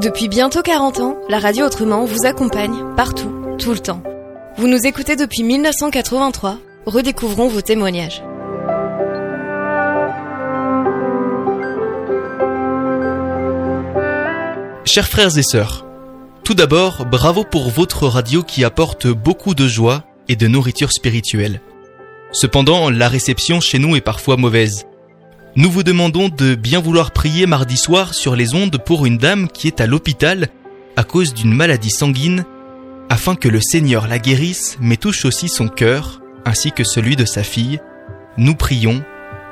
Depuis bientôt 40 ans, la radio Autrement vous accompagne partout, tout le temps. Vous nous écoutez depuis 1983, redécouvrons vos témoignages. Chers frères et sœurs, tout d'abord, bravo pour votre radio qui apporte beaucoup de joie et de nourriture spirituelle. Cependant, la réception chez nous est parfois mauvaise. Nous vous demandons de bien vouloir prier mardi soir sur les ondes pour une dame qui est à l'hôpital à cause d'une maladie sanguine, afin que le Seigneur la guérisse, mais touche aussi son cœur, ainsi que celui de sa fille. Nous prions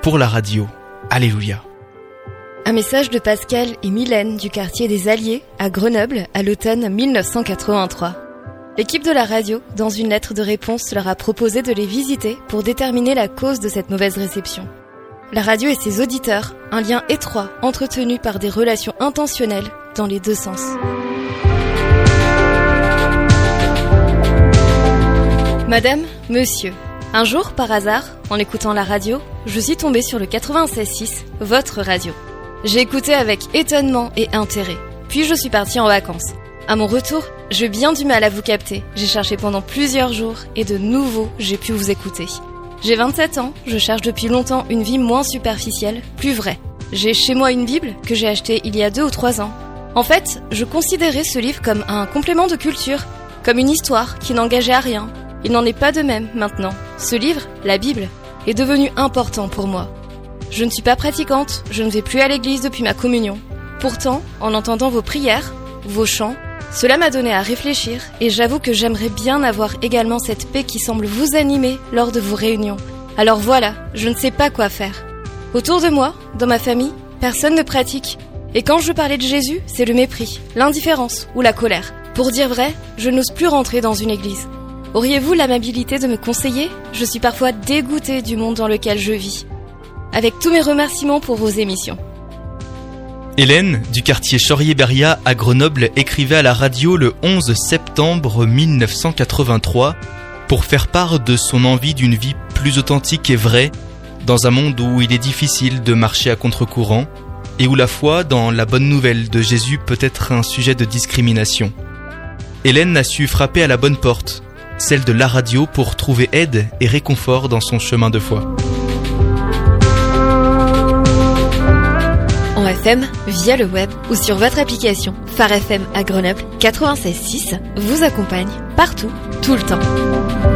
pour la radio. Alléluia. Un message de Pascal et Mylène du quartier des Alliés à Grenoble à l'automne 1983. L'équipe de la radio, dans une lettre de réponse, leur a proposé de les visiter pour déterminer la cause de cette mauvaise réception. La radio et ses auditeurs, un lien étroit entretenu par des relations intentionnelles dans les deux sens. Madame, monsieur, un jour, par hasard, en écoutant la radio, je suis tombée sur le 96.6, votre radio. J'ai écouté avec étonnement et intérêt. Puis je suis partie en vacances. À mon retour, j'ai bien du mal à vous capter. J'ai cherché pendant plusieurs jours et de nouveau, j'ai pu vous écouter. J'ai 27 ans, je cherche depuis longtemps une vie moins superficielle, plus vraie. J'ai chez moi une Bible que j'ai achetée il y a deux ou trois ans. En fait, je considérais ce livre comme un complément de culture, comme une histoire qui n'engageait à rien. Il n'en est pas de même maintenant. Ce livre, la Bible, est devenu important pour moi. Je ne suis pas pratiquante, je ne vais plus à l'église depuis ma communion. Pourtant, en entendant vos prières, vos chants, cela m'a donné à réfléchir et j'avoue que j'aimerais bien avoir également cette paix qui semble vous animer lors de vos réunions. Alors voilà, je ne sais pas quoi faire. Autour de moi, dans ma famille, personne ne pratique. Et quand je parlais de Jésus, c'est le mépris, l'indifférence ou la colère. Pour dire vrai, je n'ose plus rentrer dans une église. Auriez-vous l'amabilité de me conseiller? Je suis parfois dégoûtée du monde dans lequel je vis avec tous mes remerciements pour vos émissions. Hélène, du quartier Chaurier-Beria à Grenoble, écrivait à la radio le 11 septembre 1983 pour faire part de son envie d'une vie plus authentique et vraie dans un monde où il est difficile de marcher à contre-courant et où la foi dans la bonne nouvelle de Jésus peut être un sujet de discrimination. Hélène a su frapper à la bonne porte, celle de la radio pour trouver aide et réconfort dans son chemin de foi. FM, via le web ou sur votre application. Phare FM à Grenoble 96.6 vous accompagne partout, tout le temps.